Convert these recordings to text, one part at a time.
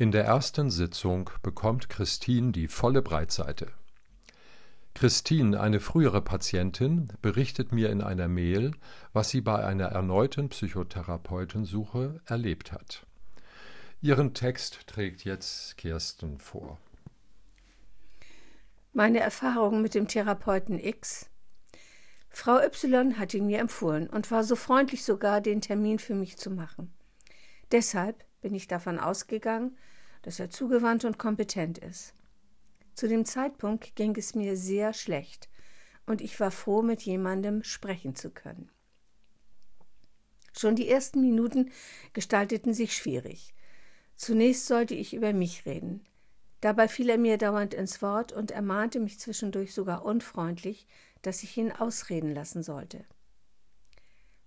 In der ersten Sitzung bekommt Christine die volle Breitseite. Christine, eine frühere Patientin, berichtet mir in einer Mail, was sie bei einer erneuten Psychotherapeutensuche erlebt hat. Ihren Text trägt jetzt Kirsten vor. Meine Erfahrungen mit dem Therapeuten X. Frau Y hat ihn mir empfohlen und war so freundlich sogar, den Termin für mich zu machen. Deshalb bin ich davon ausgegangen, dass er zugewandt und kompetent ist. Zu dem Zeitpunkt ging es mir sehr schlecht und ich war froh, mit jemandem sprechen zu können. Schon die ersten Minuten gestalteten sich schwierig. Zunächst sollte ich über mich reden. Dabei fiel er mir dauernd ins Wort und ermahnte mich zwischendurch sogar unfreundlich, dass ich ihn ausreden lassen sollte.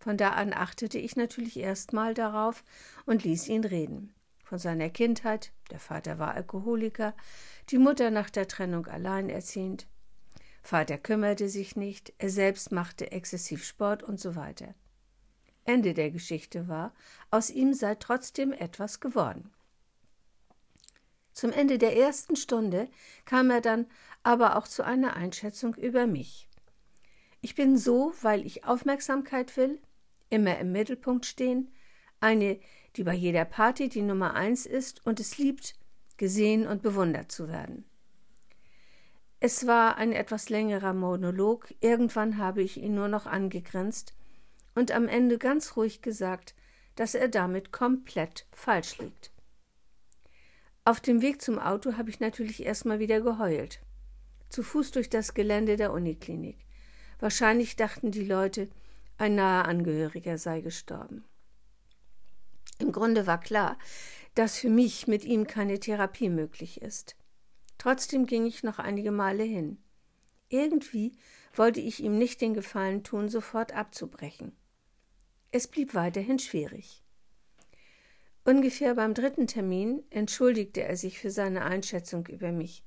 Von da an achtete ich natürlich erstmal darauf und ließ ihn reden. Von seiner Kindheit, der Vater war Alkoholiker, die Mutter nach der Trennung alleinerziehend. Vater kümmerte sich nicht, er selbst machte exzessiv Sport und so weiter. Ende der Geschichte war, aus ihm sei trotzdem etwas geworden. Zum Ende der ersten Stunde kam er dann aber auch zu einer Einschätzung über mich. Ich bin so, weil ich Aufmerksamkeit will, immer im Mittelpunkt stehen, eine, die bei jeder Party die Nummer eins ist und es liebt, gesehen und bewundert zu werden. Es war ein etwas längerer Monolog, irgendwann habe ich ihn nur noch angegrinst und am Ende ganz ruhig gesagt, dass er damit komplett falsch liegt. Auf dem Weg zum Auto habe ich natürlich erstmal wieder geheult. Zu Fuß durch das Gelände der Uniklinik. Wahrscheinlich dachten die Leute, ein naher Angehöriger sei gestorben. Im Grunde war klar, dass für mich mit ihm keine Therapie möglich ist. Trotzdem ging ich noch einige Male hin. Irgendwie wollte ich ihm nicht den Gefallen tun, sofort abzubrechen. Es blieb weiterhin schwierig. Ungefähr beim dritten Termin entschuldigte er sich für seine Einschätzung über mich.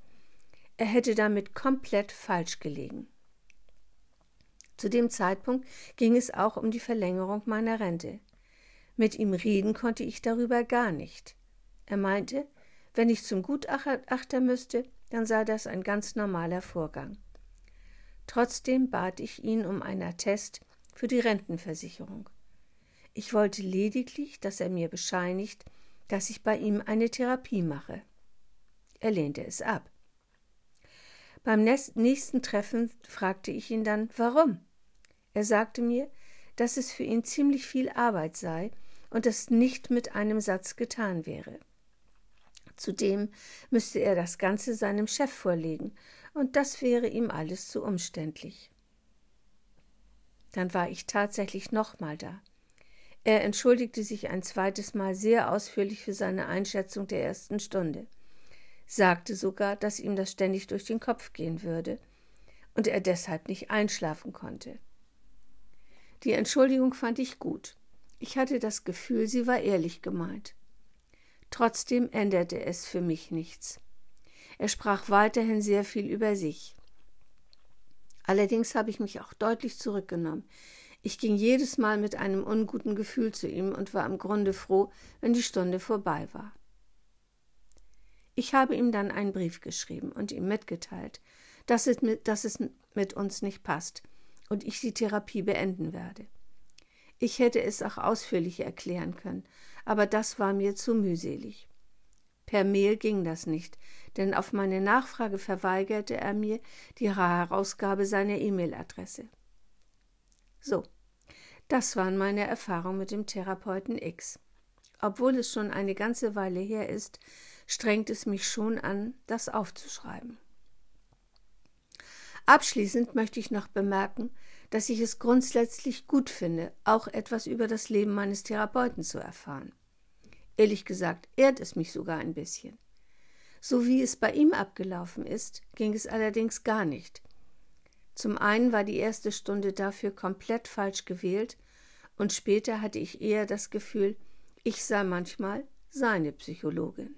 Er hätte damit komplett falsch gelegen. Zu dem Zeitpunkt ging es auch um die Verlängerung meiner Rente. Mit ihm reden konnte ich darüber gar nicht. Er meinte, wenn ich zum Gutachter müsste, dann sei das ein ganz normaler Vorgang. Trotzdem bat ich ihn um einen Attest für die Rentenversicherung. Ich wollte lediglich, dass er mir bescheinigt, dass ich bei ihm eine Therapie mache. Er lehnte es ab. Beim nächsten Treffen fragte ich ihn dann, warum. Er sagte mir, dass es für ihn ziemlich viel Arbeit sei und es nicht mit einem Satz getan wäre. Zudem müsste er das Ganze seinem Chef vorlegen, und das wäre ihm alles zu umständlich. Dann war ich tatsächlich nochmal da. Er entschuldigte sich ein zweites Mal sehr ausführlich für seine Einschätzung der ersten Stunde, sagte sogar, dass ihm das ständig durch den Kopf gehen würde und er deshalb nicht einschlafen konnte. Die Entschuldigung fand ich gut. Ich hatte das Gefühl, sie war ehrlich gemeint. Trotzdem änderte es für mich nichts. Er sprach weiterhin sehr viel über sich. Allerdings habe ich mich auch deutlich zurückgenommen. Ich ging jedes Mal mit einem unguten Gefühl zu ihm und war im Grunde froh, wenn die Stunde vorbei war. Ich habe ihm dann einen Brief geschrieben und ihm mitgeteilt, dass es mit, dass es mit uns nicht passt und ich die Therapie beenden werde. Ich hätte es auch ausführlicher erklären können, aber das war mir zu mühselig. Per Mail ging das nicht, denn auf meine Nachfrage verweigerte er mir die Herausgabe seiner E-Mail-Adresse. So, das waren meine Erfahrungen mit dem Therapeuten X. Obwohl es schon eine ganze Weile her ist, strengt es mich schon an, das aufzuschreiben. Abschließend möchte ich noch bemerken, dass ich es grundsätzlich gut finde, auch etwas über das Leben meines Therapeuten zu erfahren. Ehrlich gesagt ehrt es mich sogar ein bisschen. So wie es bei ihm abgelaufen ist, ging es allerdings gar nicht. Zum einen war die erste Stunde dafür komplett falsch gewählt, und später hatte ich eher das Gefühl, ich sei manchmal seine Psychologin.